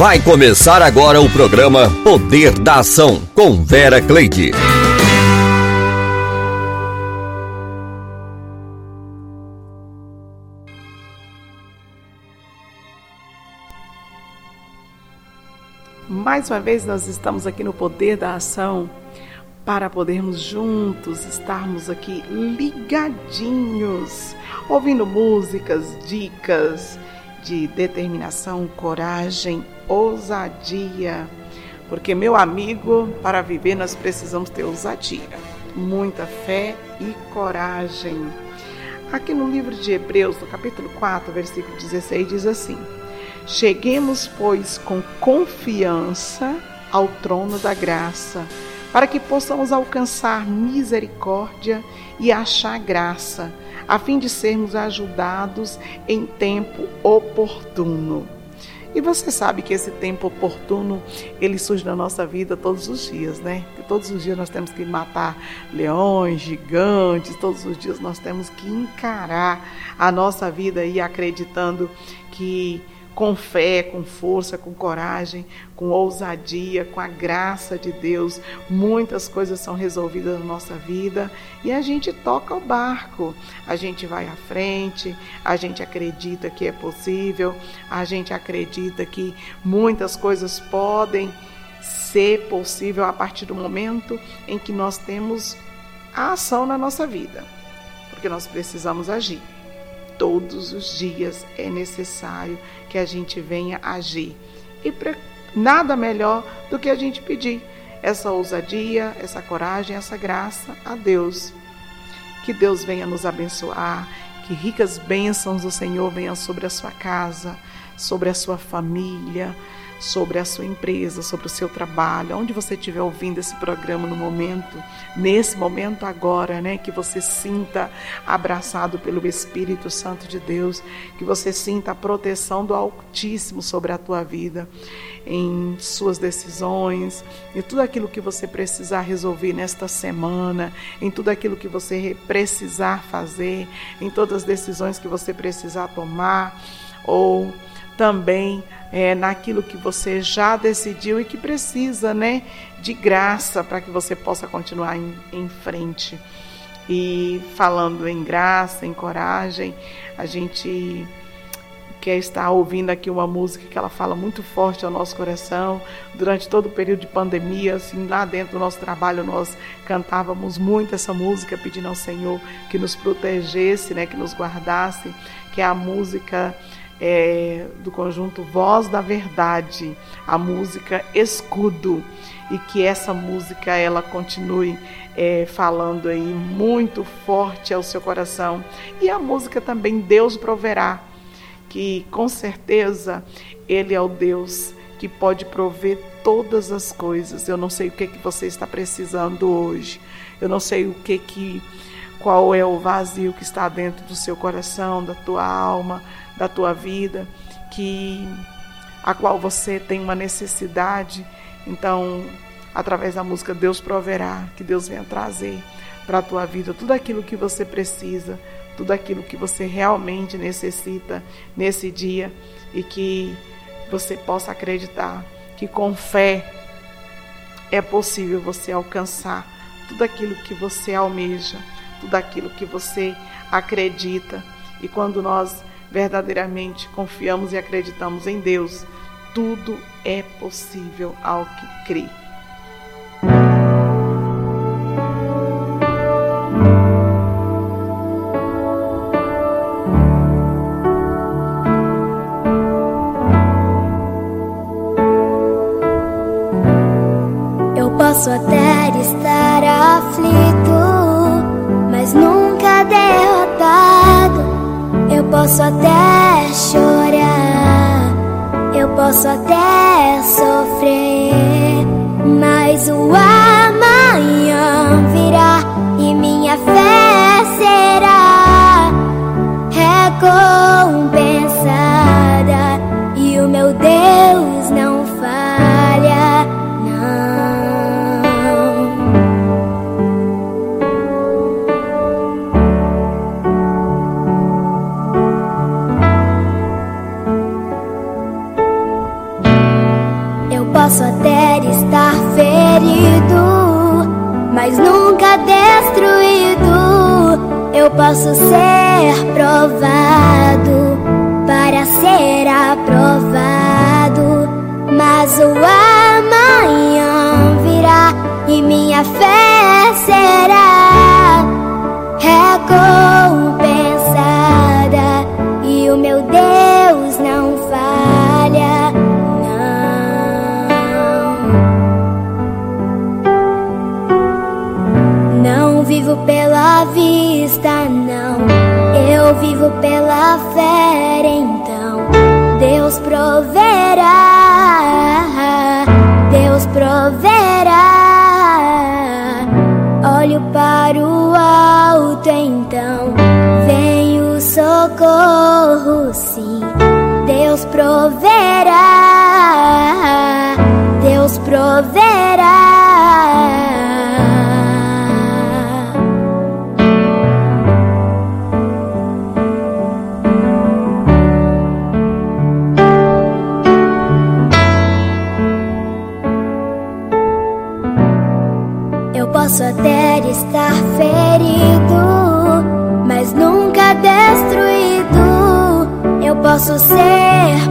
Vai começar agora o programa Poder da Ação com Vera Cleide. Mais uma vez nós estamos aqui no Poder da Ação para podermos juntos estarmos aqui ligadinhos, ouvindo músicas, dicas de determinação, coragem, ousadia. Porque, meu amigo, para viver nós precisamos ter ousadia, muita fé e coragem. Aqui no livro de Hebreus, no capítulo 4, versículo 16, diz assim: Cheguemos, pois, com confiança ao trono da graça, para que possamos alcançar misericórdia e achar graça a fim de sermos ajudados em tempo oportuno. E você sabe que esse tempo oportuno, ele surge na nossa vida todos os dias, né? Que todos os dias nós temos que matar leões, gigantes, todos os dias nós temos que encarar a nossa vida e acreditando que com fé, com força, com coragem, com ousadia, com a graça de Deus, muitas coisas são resolvidas na nossa vida e a gente toca o barco, a gente vai à frente, a gente acredita que é possível, a gente acredita que muitas coisas podem ser possível a partir do momento em que nós temos a ação na nossa vida, porque nós precisamos agir todos os dias é necessário que a gente venha agir. E nada melhor do que a gente pedir essa ousadia, essa coragem, essa graça a Deus. Que Deus venha nos abençoar, que ricas bênçãos do Senhor venham sobre a sua casa, sobre a sua família, sobre a sua empresa, sobre o seu trabalho, onde você estiver ouvindo esse programa no momento, nesse momento agora, né, que você sinta abraçado pelo Espírito Santo de Deus, que você sinta a proteção do Altíssimo sobre a tua vida, em suas decisões, em tudo aquilo que você precisar resolver nesta semana, em tudo aquilo que você precisar fazer, em todas as decisões que você precisar tomar ou também é, naquilo que você já decidiu e que precisa, né, de graça para que você possa continuar em, em frente. E falando em graça, em coragem, a gente quer estar ouvindo aqui uma música que ela fala muito forte ao nosso coração. Durante todo o período de pandemia, assim, lá dentro do nosso trabalho, nós cantávamos muito essa música, pedindo ao Senhor que nos protegesse, né, que nos guardasse, que é a música é, do conjunto Voz da Verdade, a música Escudo, e que essa música ela continue é, falando aí muito forte ao seu coração. E a música também Deus proverá, que com certeza Ele é o Deus que pode prover todas as coisas. Eu não sei o que, que você está precisando hoje. Eu não sei o que que qual é o vazio que está dentro do seu coração, da tua alma, da tua vida, que a qual você tem uma necessidade. Então, através da música Deus proverá, que Deus venha trazer para a tua vida tudo aquilo que você precisa, tudo aquilo que você realmente necessita nesse dia e que você possa acreditar que com fé é possível você alcançar tudo aquilo que você almeja, tudo aquilo que você acredita. E quando nós verdadeiramente confiamos e acreditamos em Deus, tudo é possível ao que crê. Eu posso até estar aflito, mas nunca derrotado. Posso até chorar, eu posso até sofrer, mas o amanhã virá e minha fé será recompensada e o meu Deus Eu posso ser provado para ser aprovado, mas o amanhã virá e minha fé será recompensada vivo pela fé, então Deus proverá. Posso ser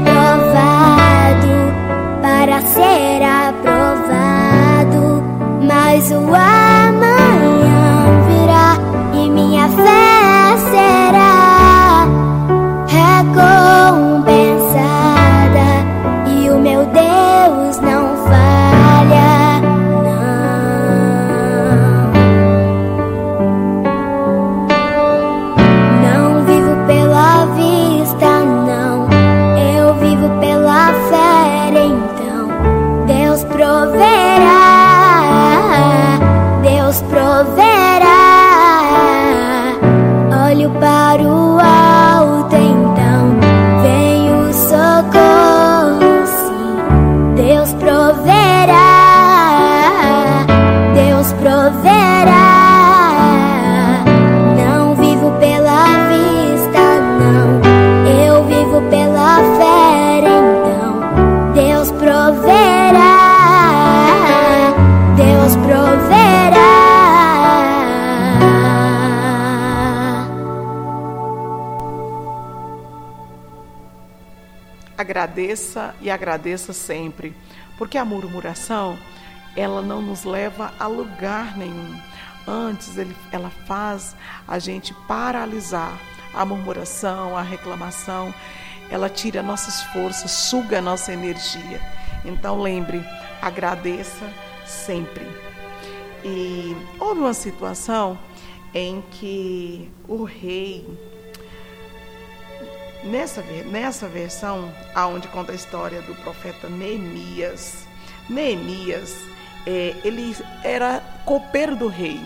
Agradeça e agradeça sempre, porque a murmuração ela não nos leva a lugar nenhum. Antes, ele, ela faz a gente paralisar. A murmuração, a reclamação, ela tira nossas forças, suga a nossa energia. Então, lembre, agradeça sempre. E houve uma situação em que o rei, nessa, nessa versão, aonde conta a história do profeta Neemias, Neemias, é, ele era copeiro do rei.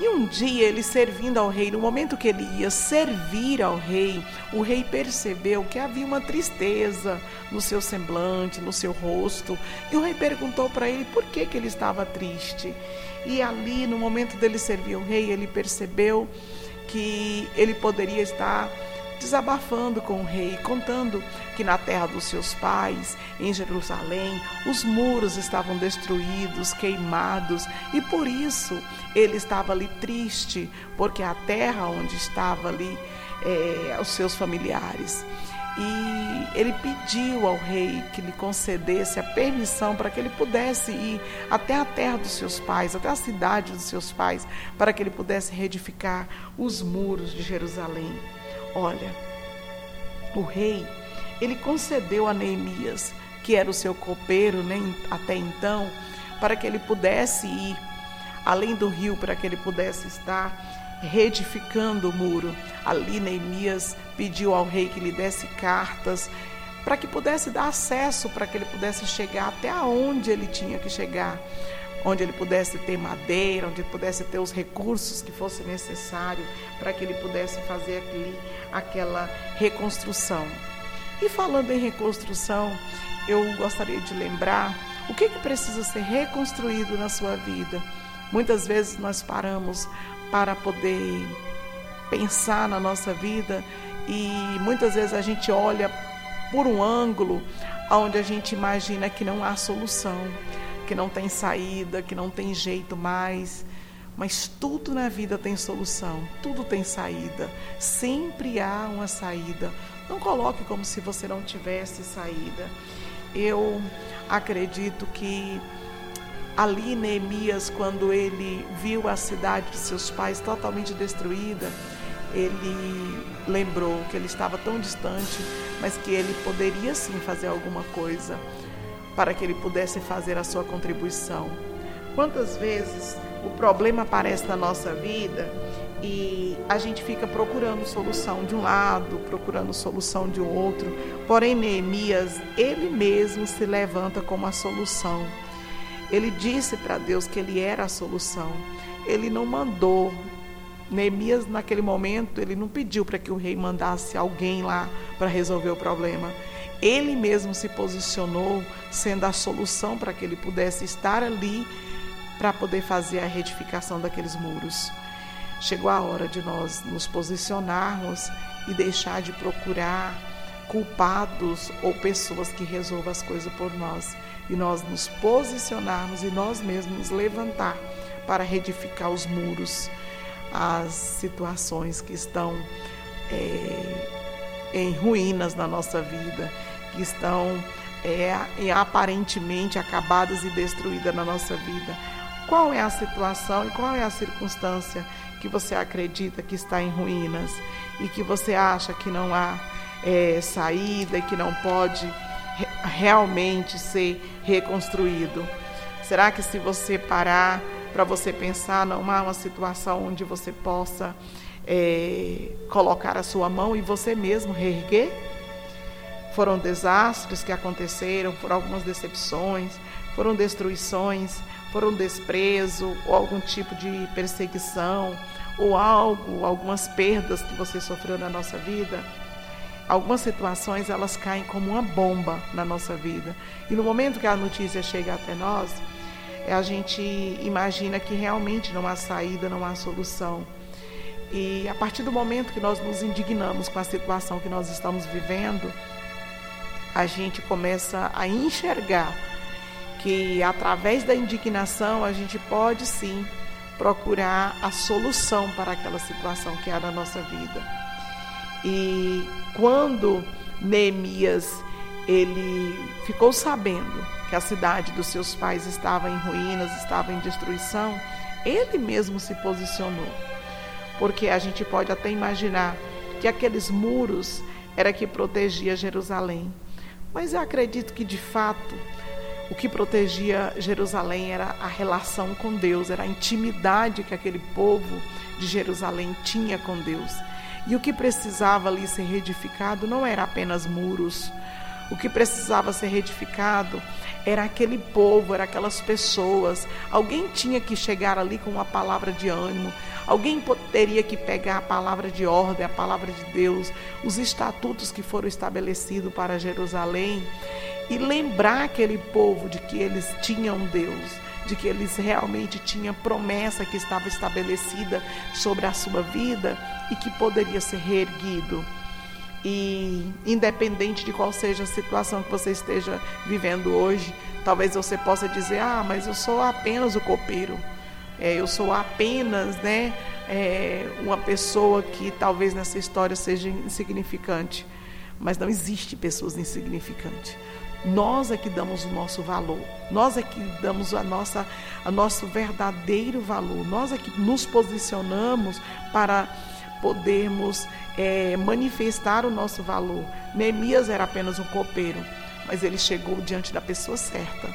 E um dia ele servindo ao rei, no momento que ele ia servir ao rei, o rei percebeu que havia uma tristeza no seu semblante, no seu rosto. E o rei perguntou para ele por que, que ele estava triste. E ali, no momento dele servir ao rei, ele percebeu que ele poderia estar desabafando com o rei, contando que na terra dos seus pais, em Jerusalém, os muros estavam destruídos, queimados, e por isso ele estava ali triste, porque a terra onde estava ali é, os seus familiares. E ele pediu ao rei que lhe concedesse a permissão para que ele pudesse ir até a terra dos seus pais, até a cidade dos seus pais, para que ele pudesse reedificar os muros de Jerusalém. Olha, o rei, ele concedeu a Neemias, que era o seu copeiro nem até então, para que ele pudesse ir além do rio, para que ele pudesse estar reedificando o muro. Ali Neemias pediu ao rei que lhe desse cartas para que pudesse dar acesso, para que ele pudesse chegar até onde ele tinha que chegar onde ele pudesse ter madeira, onde ele pudesse ter os recursos que fosse necessário para que ele pudesse fazer aquele, aquela reconstrução. E falando em reconstrução, eu gostaria de lembrar o que, que precisa ser reconstruído na sua vida. Muitas vezes nós paramos para poder pensar na nossa vida e muitas vezes a gente olha por um ângulo onde a gente imagina que não há solução, que não tem saída, que não tem jeito mais. Mas tudo na vida tem solução, tudo tem saída. Sempre há uma saída. Não coloque como se você não tivesse saída. Eu acredito que ali Neemias, quando ele viu a cidade de seus pais totalmente destruída, ele lembrou que ele estava tão distante, mas que ele poderia sim fazer alguma coisa para que ele pudesse fazer a sua contribuição. Quantas vezes o problema aparece na nossa vida e a gente fica procurando solução de um lado, procurando solução de outro. Porém, Neemias, ele mesmo se levanta como a solução. Ele disse para Deus que ele era a solução. Ele não mandou. Neemias, naquele momento, ele não pediu para que o rei mandasse alguém lá para resolver o problema. Ele mesmo se posicionou sendo a solução para que ele pudesse estar ali para poder fazer a retificação daqueles muros. Chegou a hora de nós nos posicionarmos e deixar de procurar culpados ou pessoas que resolvam as coisas por nós. E nós nos posicionarmos e nós mesmos nos levantar para reedificar os muros, as situações que estão é, em ruínas na nossa vida, que estão é, aparentemente acabadas e destruídas na nossa vida. Qual é a situação e qual é a circunstância que você acredita que está em ruínas e que você acha que não há é, saída e que não pode re realmente ser reconstruído? Será que se você parar para você pensar, não há uma situação onde você possa é, colocar a sua mão e você mesmo reerguer? Foram desastres que aconteceram, foram algumas decepções, foram destruições, foram desprezo ou algum tipo de perseguição ou algo, algumas perdas que você sofreu na nossa vida, algumas situações elas caem como uma bomba na nossa vida. E no momento que a notícia chega até nós, é, a gente imagina que realmente não há saída, não há solução. E a partir do momento que nós nos indignamos com a situação que nós estamos vivendo, a gente começa a enxergar que através da indignação a gente pode sim procurar a solução para aquela situação que há na nossa vida. E quando Neemias ele ficou sabendo que a cidade dos seus pais estava em ruínas, estava em destruição, ele mesmo se posicionou. Porque a gente pode até imaginar que aqueles muros era que protegia Jerusalém. Mas eu acredito que de fato o que protegia Jerusalém era a relação com Deus, era a intimidade que aquele povo de Jerusalém tinha com Deus. E o que precisava ali ser reedificado não era apenas muros. O que precisava ser reedificado era aquele povo, era aquelas pessoas. Alguém tinha que chegar ali com uma palavra de ânimo. Alguém teria que pegar a palavra de ordem, a palavra de Deus, os estatutos que foram estabelecidos para Jerusalém e lembrar aquele povo de que eles tinham Deus, de que eles realmente tinham promessa que estava estabelecida sobre a sua vida e que poderia ser reerguido. E independente de qual seja a situação que você esteja vivendo hoje, talvez você possa dizer: Ah, mas eu sou apenas o copeiro. É, eu sou apenas né, é, uma pessoa que talvez nessa história seja insignificante. Mas não existe pessoas insignificantes. Nós é que damos o nosso valor, nós é que damos a nossa, a nosso verdadeiro valor, nós é que nos posicionamos para podermos é, manifestar o nosso valor. Neemias era apenas um copeiro, mas ele chegou diante da pessoa certa.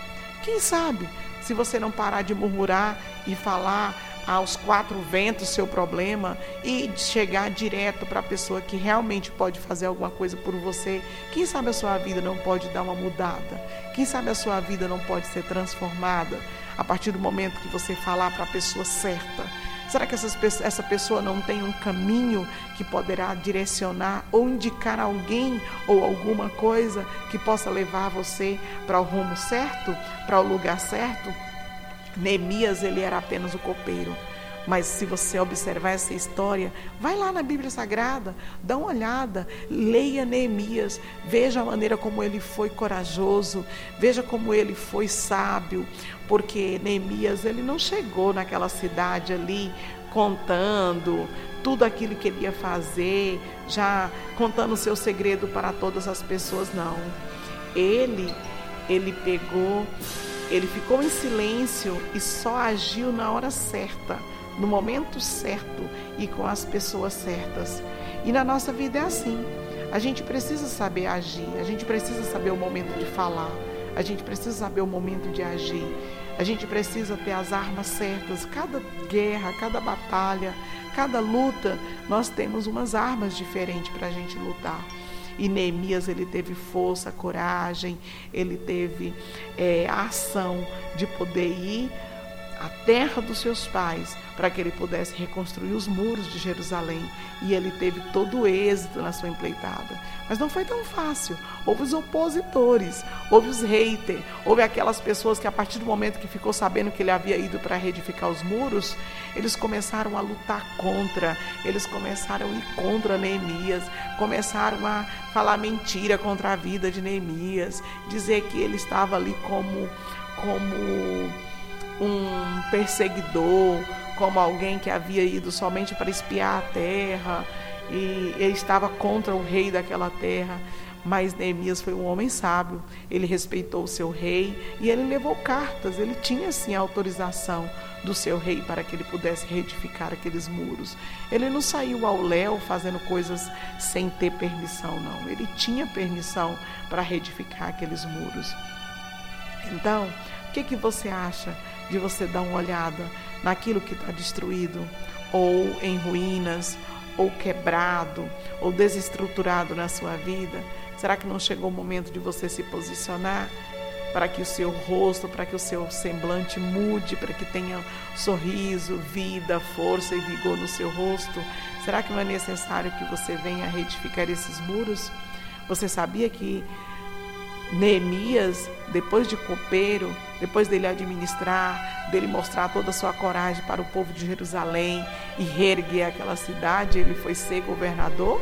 Quem sabe, se você não parar de murmurar e falar aos quatro ventos seu problema e chegar direto para a pessoa que realmente pode fazer alguma coisa por você. Quem sabe a sua vida não pode dar uma mudada? Quem sabe a sua vida não pode ser transformada a partir do momento que você falar para a pessoa certa? Será que essas, essa pessoa não tem um caminho que poderá direcionar ou indicar alguém ou alguma coisa que possa levar você para o rumo certo, para o lugar certo? Neemias ele era apenas o copeiro, Mas se você observar essa história, vai lá na Bíblia Sagrada, dá uma olhada, leia Neemias, veja a maneira como ele foi corajoso, veja como ele foi sábio, porque Neemias ele não chegou naquela cidade ali contando tudo aquilo que ele ia fazer, já contando o seu segredo para todas as pessoas, não. Ele ele pegou, ele ficou em silêncio e só agiu na hora certa no momento certo e com as pessoas certas. E na nossa vida é assim. A gente precisa saber agir, a gente precisa saber o momento de falar, a gente precisa saber o momento de agir. A gente precisa ter as armas certas. Cada guerra, cada batalha, cada luta, nós temos umas armas diferentes para a gente lutar. E Neemias ele teve força, coragem, ele teve é, a ação de poder ir a terra dos seus pais, para que ele pudesse reconstruir os muros de Jerusalém. E ele teve todo o êxito na sua empleitada. Mas não foi tão fácil. Houve os opositores, houve os haters, houve aquelas pessoas que, a partir do momento que ficou sabendo que ele havia ido para reedificar os muros, eles começaram a lutar contra, eles começaram a ir contra Neemias, começaram a falar mentira contra a vida de Neemias, dizer que ele estava ali como. como um perseguidor, como alguém que havia ido somente para espiar a terra e ele estava contra o rei daquela terra. Mas Neemias foi um homem sábio, ele respeitou o seu rei e ele levou cartas, ele tinha sim a autorização do seu rei para que ele pudesse reedificar aqueles muros. Ele não saiu ao léu fazendo coisas sem ter permissão, não. Ele tinha permissão para reedificar aqueles muros. Então, o que, que você acha de você dar uma olhada naquilo que está destruído, ou em ruínas, ou quebrado, ou desestruturado na sua vida? Será que não chegou o momento de você se posicionar para que o seu rosto, para que o seu semblante mude, para que tenha sorriso, vida, força e vigor no seu rosto? Será que não é necessário que você venha retificar esses muros? Você sabia que Neemias, depois de copeiro, depois dele administrar, dele mostrar toda a sua coragem para o povo de Jerusalém e reerguer aquela cidade, ele foi ser governador?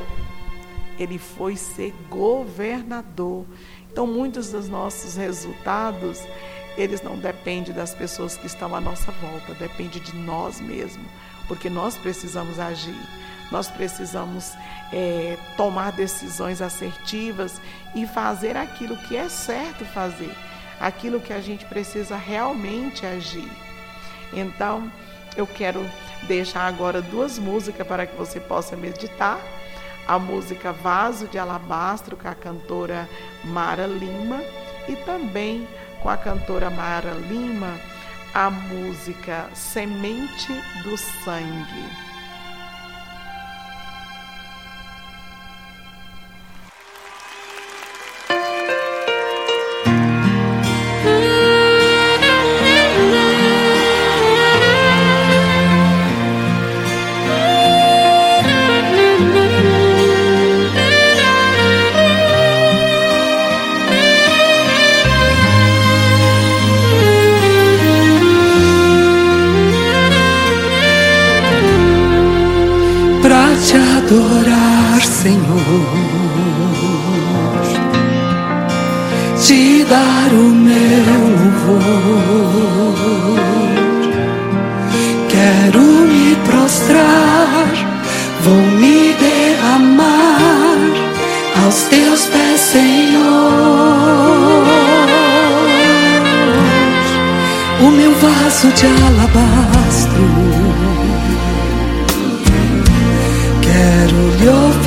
Ele foi ser governador. Então, muitos dos nossos resultados, eles não dependem das pessoas que estão à nossa volta, depende de nós mesmos, porque nós precisamos agir. Nós precisamos é, tomar decisões assertivas e fazer aquilo que é certo fazer, aquilo que a gente precisa realmente agir. Então, eu quero deixar agora duas músicas para que você possa meditar. A música Vaso de Alabastro, com a cantora Mara Lima, e também com a cantora Mara Lima, a música Semente do Sangue. Deus, te dar o meu louvor. Quero me prostrar, vou me derramar aos teus pés, Senhor. O meu vaso de alabastro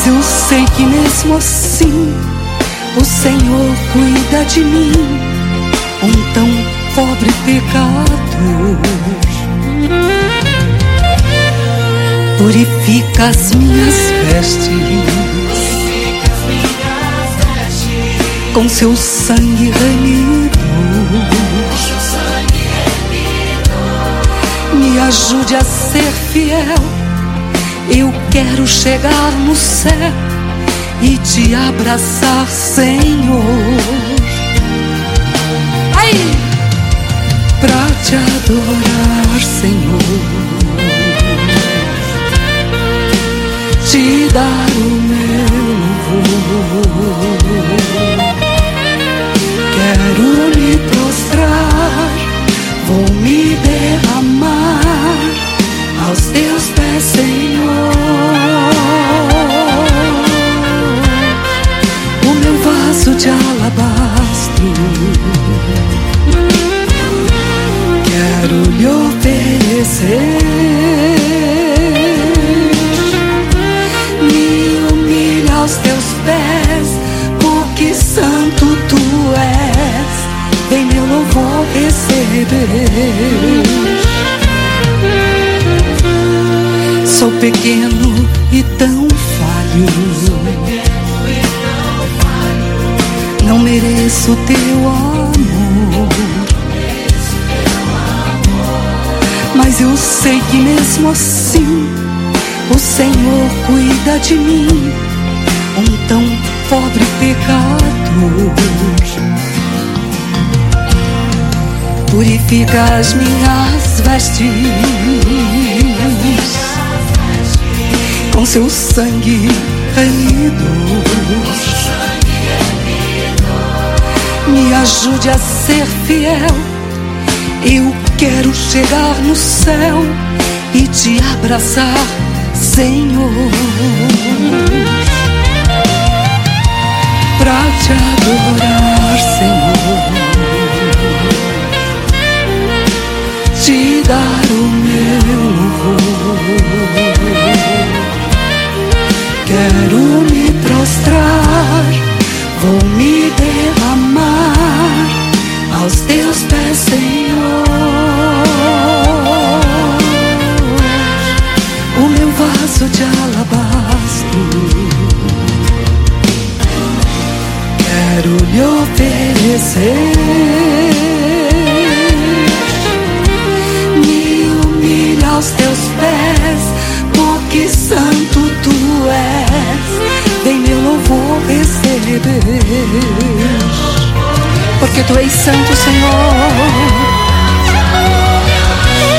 Mas eu sei que mesmo assim o Senhor cuida de mim, um tão pobre pecador. Purifica as minhas vestes com seu sangue remido. Me ajude a ser fiel. Eu quero chegar no céu e te abraçar, Senhor. Ai! Pra te adorar, Senhor. te dar o meu louvor. Quero me prostrar, vou me derramar aos teus pés, Senhor. O meu vaso de alabastro. Quero lhe oferecer. aos teus pés, porque santo tu és. Vem meu louvor receber. Sou pequeno e tão falho. Não mereço teu amor. Mas eu sei que mesmo assim o Senhor cuida de mim um tão pobre pecador. Purifica as minhas vestes com seu sangue remido. Me ajude a ser fiel. Eu quero chegar no céu e te abraçar, Senhor pra te adorar, Senhor. Te dar o meu louvor. Quero me prostrar, vou me derramar aos teus pés, Senhor. O meu vaso de alabastro quero lhe oferecer. Me humilha aos teus pés, porque santo tu és. Vem meu louvor receber, porque tu és santo, Senhor.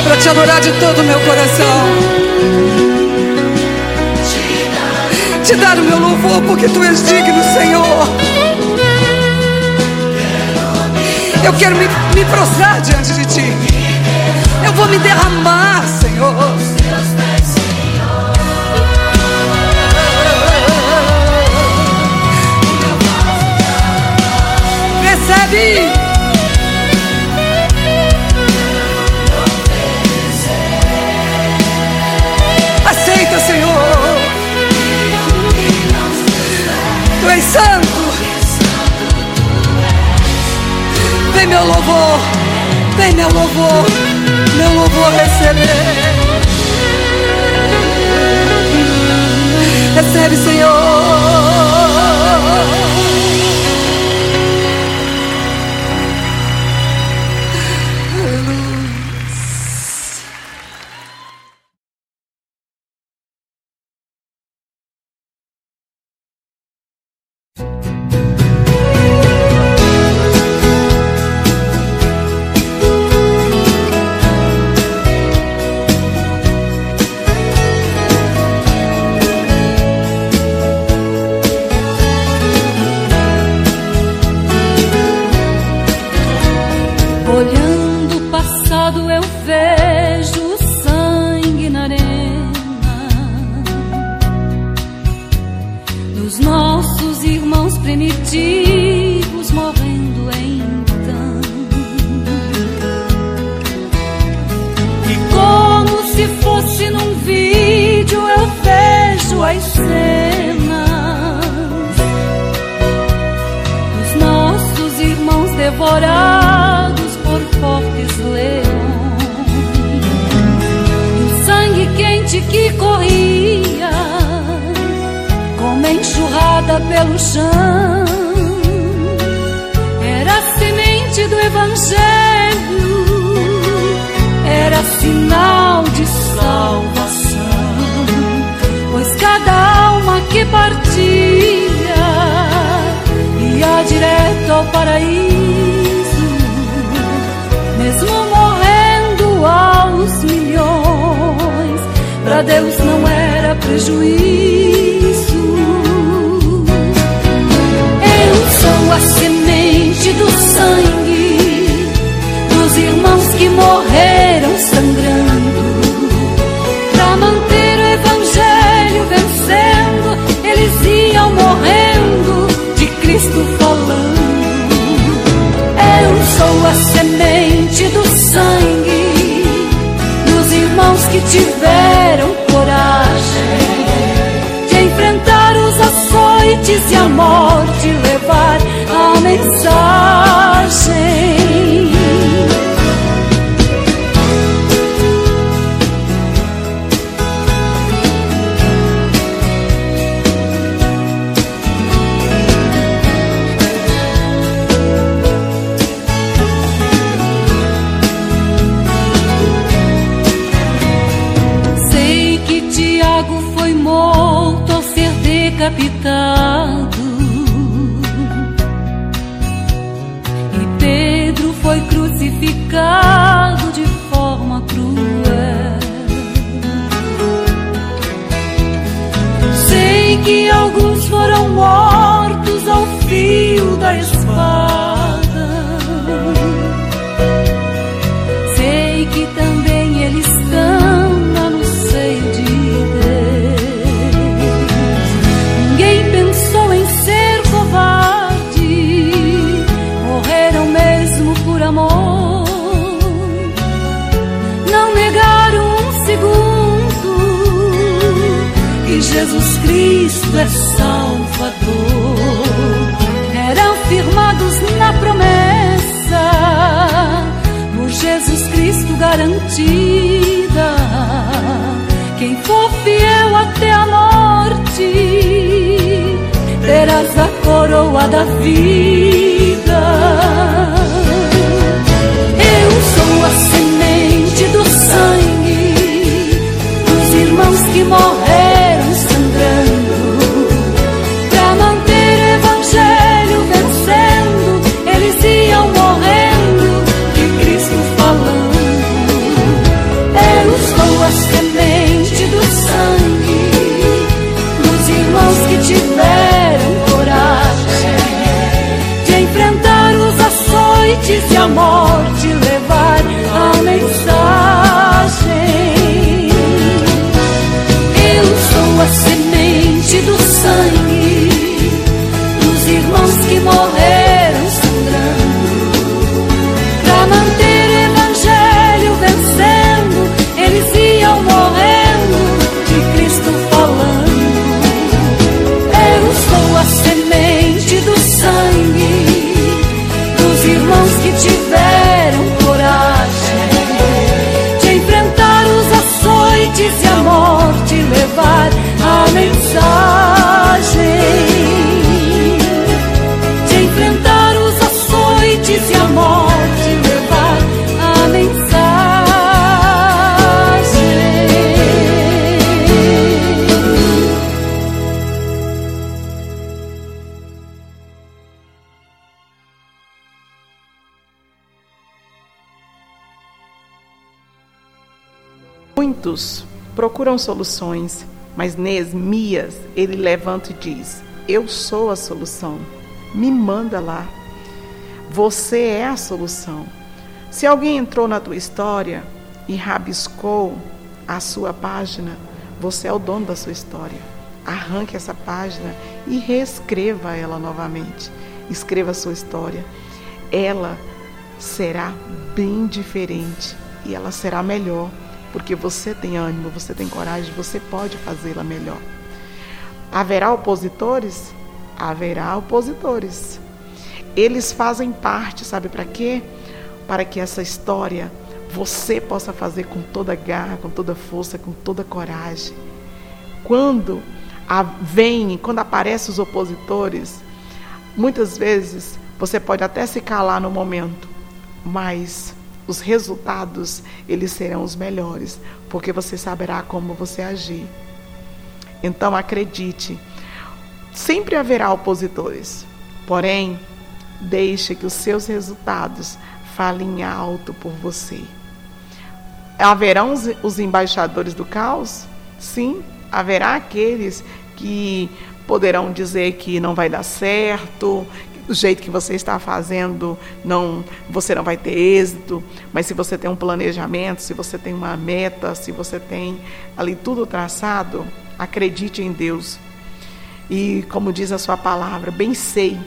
Para te adorar de todo o meu coração. Te dar o meu louvor, porque tu és digno, Senhor. Eu quero me, me prostrar diante de ti. Eu vou me derramar, Senhor. Recebe. Aceita, Senhor. Tu és santo. Vem meu louvor, vem meu louvor, meu louvor receber. Recebe, Senhor. Os nossos irmãos primitivos morrendo então. E como se fosse num vídeo eu vejo as cenas. pelo chão. Era a semente do Evangelho, era sinal de salvação, pois cada alma que partia ia direto ao paraíso, mesmo morrendo aos milhões. Para Deus não era prejuízo. A semente do sangue dos irmãos que morreram sangrando para manter o evangelho vencendo. Eles iam morrendo de Cristo falando. Eu sou a semente do sangue dos irmãos que tiveram coragem de enfrentar os açoites e a morte mensagem. É Salvador. Eram firmados na promessa, por Jesus Cristo garantida. Quem for fiel até a morte, terás a coroa da vida. Eu sou a semente do sangue dos irmãos que morreram e mensagem de enfrentar os açoites e a morte levar a mensagem. Muitos procuram soluções, mas Neesmias, ele levanta e diz: Eu sou a solução. Me manda lá. Você é a solução. Se alguém entrou na tua história e rabiscou a sua página, você é o dono da sua história. Arranque essa página e reescreva ela novamente. Escreva a sua história. Ela será bem diferente e ela será melhor porque você tem ânimo, você tem coragem, você pode fazê-la melhor. Haverá opositores? Haverá opositores. Eles fazem parte, sabe para quê? Para que essa história você possa fazer com toda garra, com toda força, com toda coragem. Quando vem, quando aparecem os opositores, muitas vezes você pode até se calar no momento, mas os resultados eles serão os melhores, porque você saberá como você agir. Então acredite, sempre haverá opositores, porém deixe que os seus resultados falem alto por você. Haverão os, embaixadores do caos? Sim, haverá aqueles que poderão dizer que não vai dar certo, do jeito que você está fazendo, não, você não vai ter êxito, mas se você tem um planejamento, se você tem uma meta, se você tem ali tudo traçado, acredite em Deus. E como diz a sua palavra, bem sei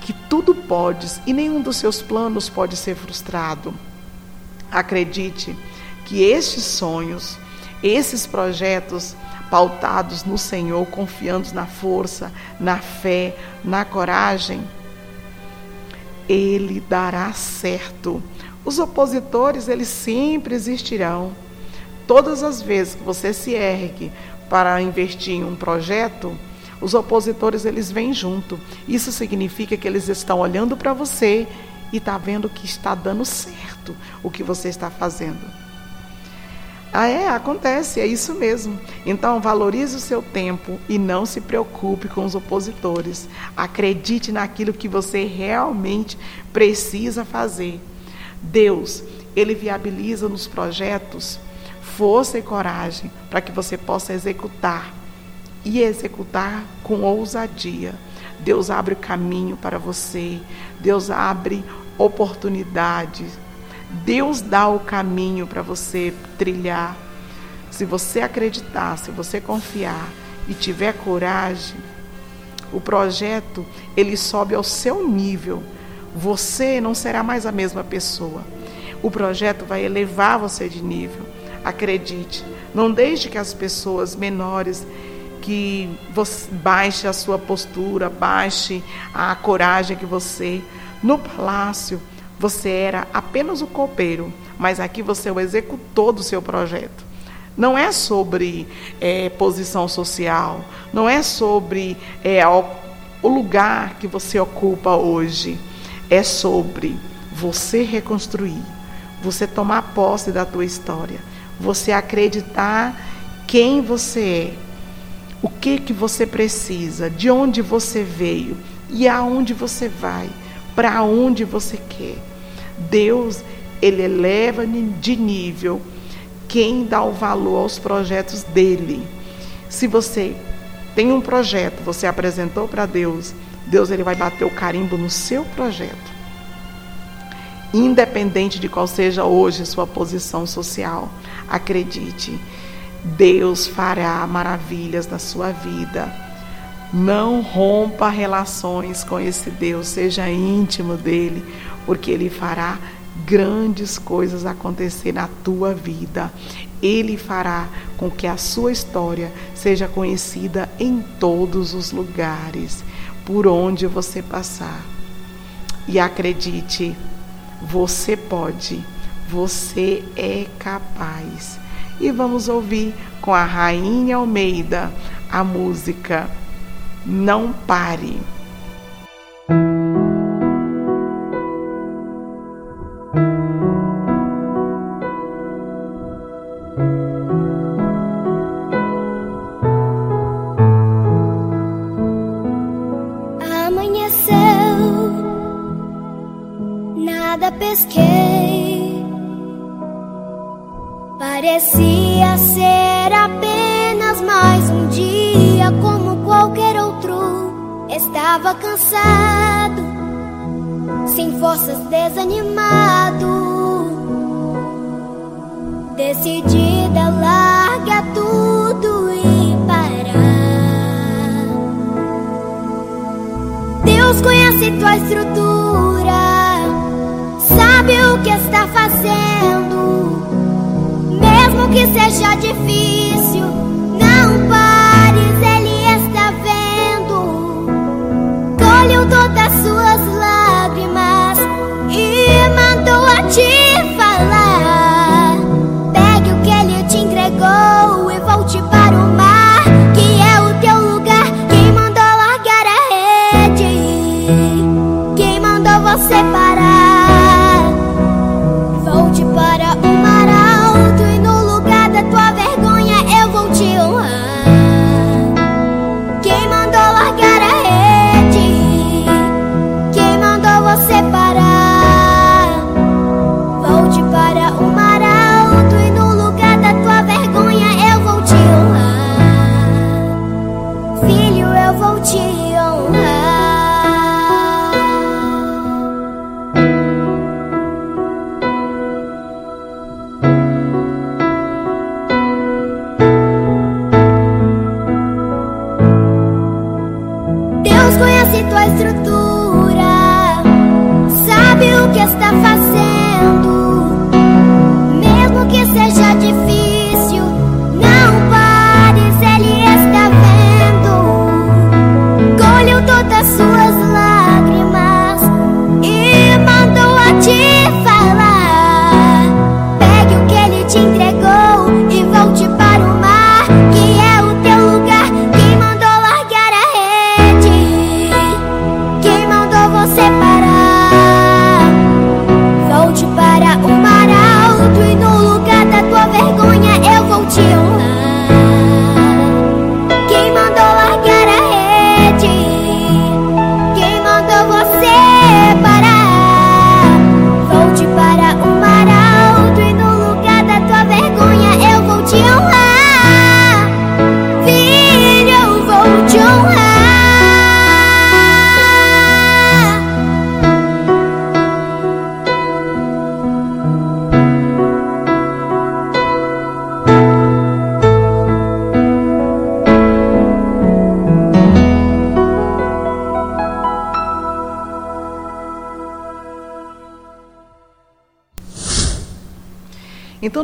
que tudo podes e nenhum dos seus planos pode ser frustrado. Acredite que estes sonhos, esses projetos pautados no Senhor, confiando na força, na fé, na coragem, ele dará certo. Os opositores, eles sempre existirão. Todas as vezes que você se ergue para investir em um projeto, os opositores eles vêm junto. Isso significa que eles estão olhando para você e está vendo que está dando certo o que você está fazendo. Ah, é, acontece, é isso mesmo. Então, valorize o seu tempo e não se preocupe com os opositores. Acredite naquilo que você realmente precisa fazer. Deus, Ele viabiliza nos projetos força e coragem para que você possa executar e executar com ousadia. Deus abre o caminho para você, Deus abre oportunidades Deus dá o caminho para você trilhar. Se você acreditar, se você confiar e tiver coragem, o projeto ele sobe ao seu nível. Você não será mais a mesma pessoa. O projeto vai elevar você de nível. Acredite. Não deixe que as pessoas menores que você baixe a sua postura, baixe a coragem que você no palácio você era apenas o copeiro, mas aqui você é o executor do seu projeto. Não é sobre é, posição social, não é sobre é, o, o lugar que você ocupa hoje. É sobre você reconstruir, você tomar posse da tua história, você acreditar quem você é, o que que você precisa, de onde você veio e aonde você vai para onde você quer. Deus, ele eleva de nível quem dá o valor aos projetos dele. Se você tem um projeto, você apresentou para Deus, Deus ele vai bater o carimbo no seu projeto. Independente de qual seja hoje sua posição social, acredite, Deus fará maravilhas na sua vida não rompa relações com esse Deus, seja íntimo dele, porque ele fará grandes coisas acontecer na tua vida. Ele fará com que a sua história seja conhecida em todos os lugares por onde você passar. E acredite, você pode, você é capaz. E vamos ouvir com a Rainha Almeida a música não pare. Que seja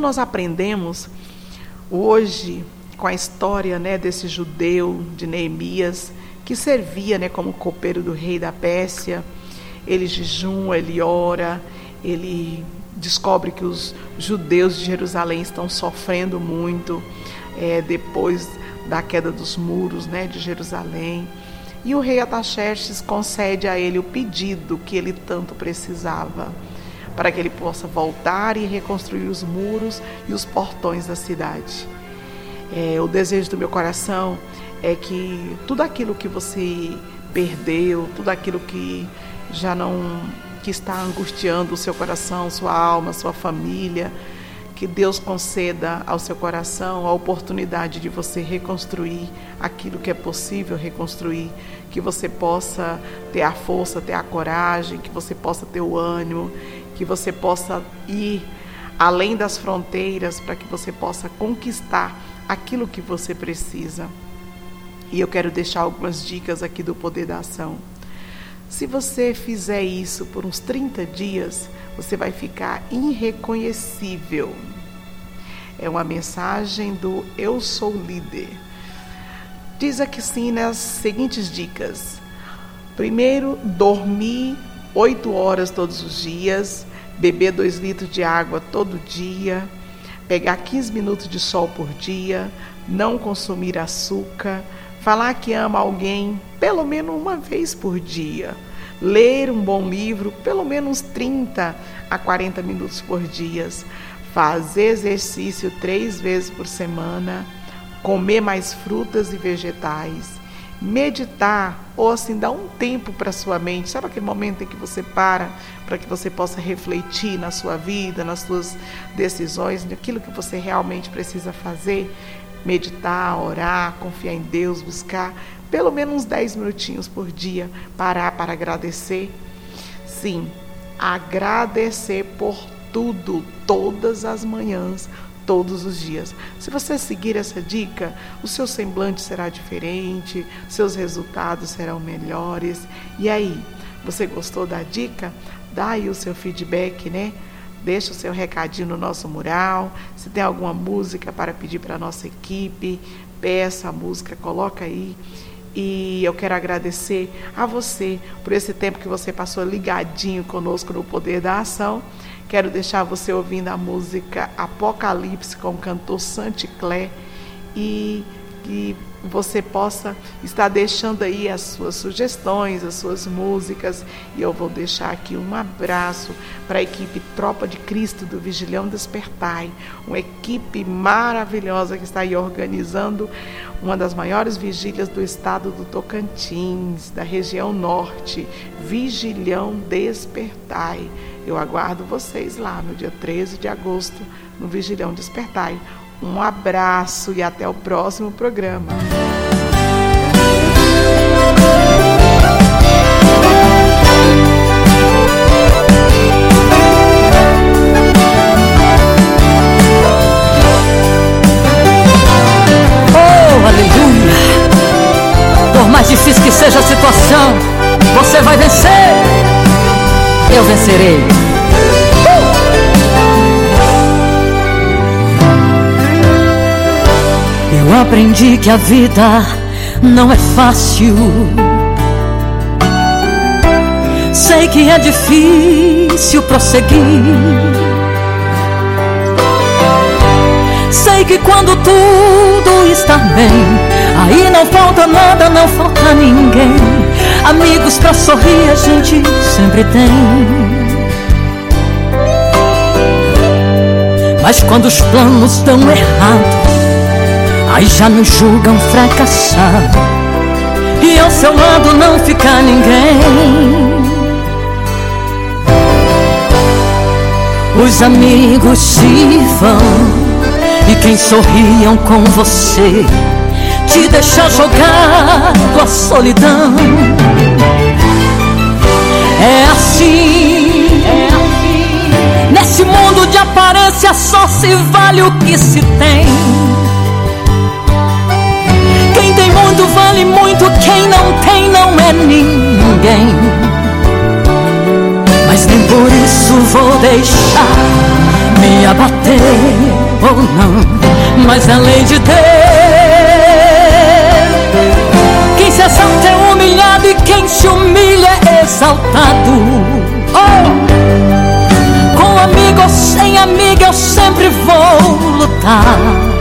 nós aprendemos hoje com a história né, desse judeu de Neemias que servia né, como copeiro do rei da Pérsia. Ele jejum, ele ora, ele descobre que os judeus de Jerusalém estão sofrendo muito é, depois da queda dos muros né, de Jerusalém. E o rei Ataxerxes concede a ele o pedido que ele tanto precisava, para que ele possa voltar e reconstruir os muros e os portões da cidade. É, o desejo do meu coração é que tudo aquilo que você perdeu, tudo aquilo que já não que está angustiando o seu coração, sua alma, sua família, que Deus conceda ao seu coração a oportunidade de você reconstruir aquilo que é possível reconstruir, que você possa ter a força, ter a coragem, que você possa ter o ânimo, que você possa ir além das fronteiras para que você possa conquistar aquilo que você precisa. E eu quero deixar algumas dicas aqui do poder da ação. Se você fizer isso por uns 30 dias, você vai ficar irreconhecível. É uma mensagem do Eu Sou Líder. Diz aqui sim nas seguintes dicas. Primeiro, dormir 8 horas todos os dias, beber 2 litros de água todo dia, pegar 15 minutos de sol por dia, não consumir açúcar, falar que ama alguém pelo menos uma vez por dia ler um bom livro pelo menos 30 a 40 minutos por dia, fazer exercício três vezes por semana, comer mais frutas e vegetais, meditar ou assim dar um tempo para sua mente, sabe aquele momento em que você para para que você possa refletir na sua vida, nas suas decisões, naquilo que você realmente precisa fazer, meditar, orar, confiar em Deus, buscar pelo menos uns 10 minutinhos por dia, parar para agradecer. Sim, agradecer por tudo, todas as manhãs, todos os dias. Se você seguir essa dica, o seu semblante será diferente, seus resultados serão melhores. E aí, você gostou da dica? Dá aí o seu feedback, né? Deixa o seu recadinho no nosso mural. Se tem alguma música para pedir para a nossa equipe, peça a música, coloca aí. E eu quero agradecer a você por esse tempo que você passou ligadinho conosco no Poder da Ação. Quero deixar você ouvindo a música Apocalipse com o cantor Santiclé e que você possa estar deixando aí as suas sugestões, as suas músicas. E eu vou deixar aqui um abraço para a equipe Tropa de Cristo do Vigilhão Despertai, uma equipe maravilhosa que está aí organizando uma das maiores vigílias do estado do Tocantins, da região norte, Vigilhão Despertai. Eu aguardo vocês lá no dia 13 de agosto, no Vigilhão Despertai. Um abraço e até o próximo programa. Oh, aleluia! Por mais difícil que seja a situação, você vai vencer. Eu vencerei. Eu aprendi que a vida não é fácil. Sei que é difícil prosseguir. Sei que quando tudo está bem, aí não falta nada, não falta ninguém. Amigos pra sorrir a gente sempre tem. Mas quando os planos dão errado, Aí já nos julgam fracassado. E ao seu lado não fica ninguém. Os amigos se vão. E quem sorriam com você Te deixa jogado à solidão. É assim, é assim. Nesse mundo de aparência só se vale o que se tem muito vale muito, quem não tem não é ninguém. Mas nem por isso vou deixar me abater ou não, mas a lei de Deus. Quem se exalta é humilhado e quem se humilha é exaltado. Oh! Com amigo ou sem amiga eu sempre vou lutar.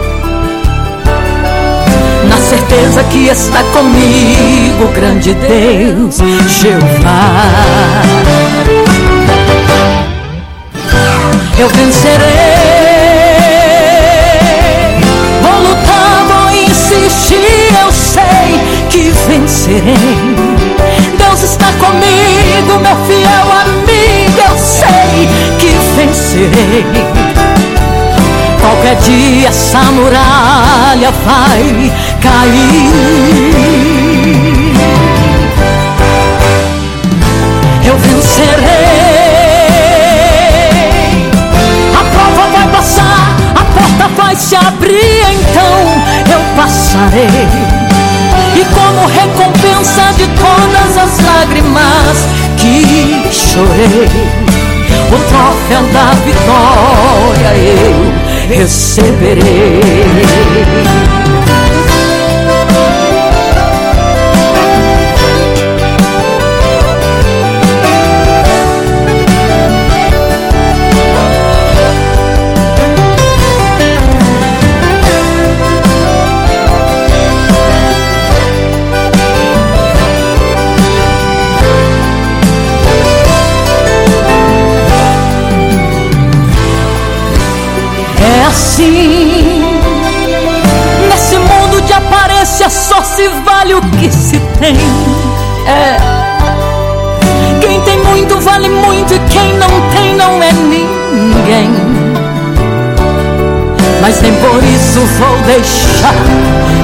Certeza que está comigo, grande Deus, Jeová. Eu vencerei. eu sei que vencerei. Deus está comigo, meu fiel amigo, eu sei que vencerei. Qualquer dia essa muralha vai cair. Eu vencerei. A prova vai passar, a porta vai se abrir, então eu passarei. E como recompensa de todas as lágrimas que chorei, o troféu da vitória eu receberei.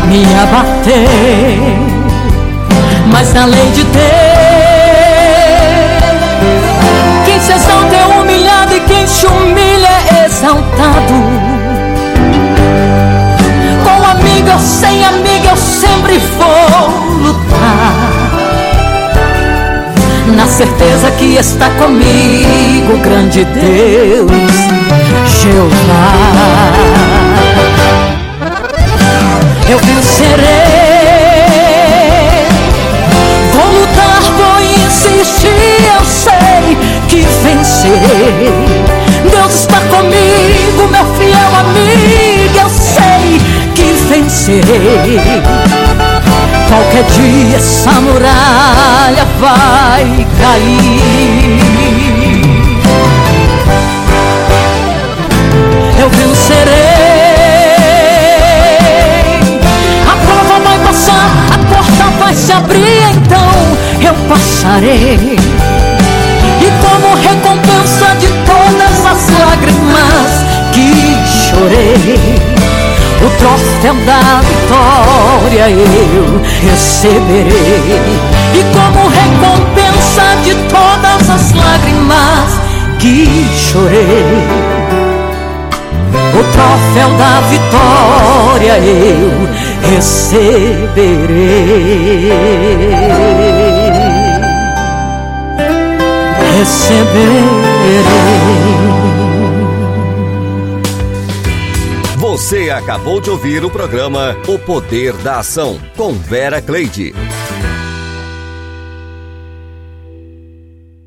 Me abater. Mas na lei de Deus, quem se exalta é humilhado e quem se humilha é exaltado amiga ou sem amiga, eu sempre vou lutar. Na certeza que está comigo, grande Deus, Jeová. Eu vencerei, vou lutar, vou insistir, eu sei que vencerei. Deus está comigo, meu fiel amigo, eu sei vencerei. Qualquer dia essa muralha vai cair. Se abrir, então eu passarei. E como recompensa de todas as lágrimas que chorei o troféu da vitória eu receberei. E como recompensa de todas as lágrimas que chorei, o troféu da vitória eu receberei. Receberei. Você acabou de ouvir o programa O Poder da Ação com Vera Cleide.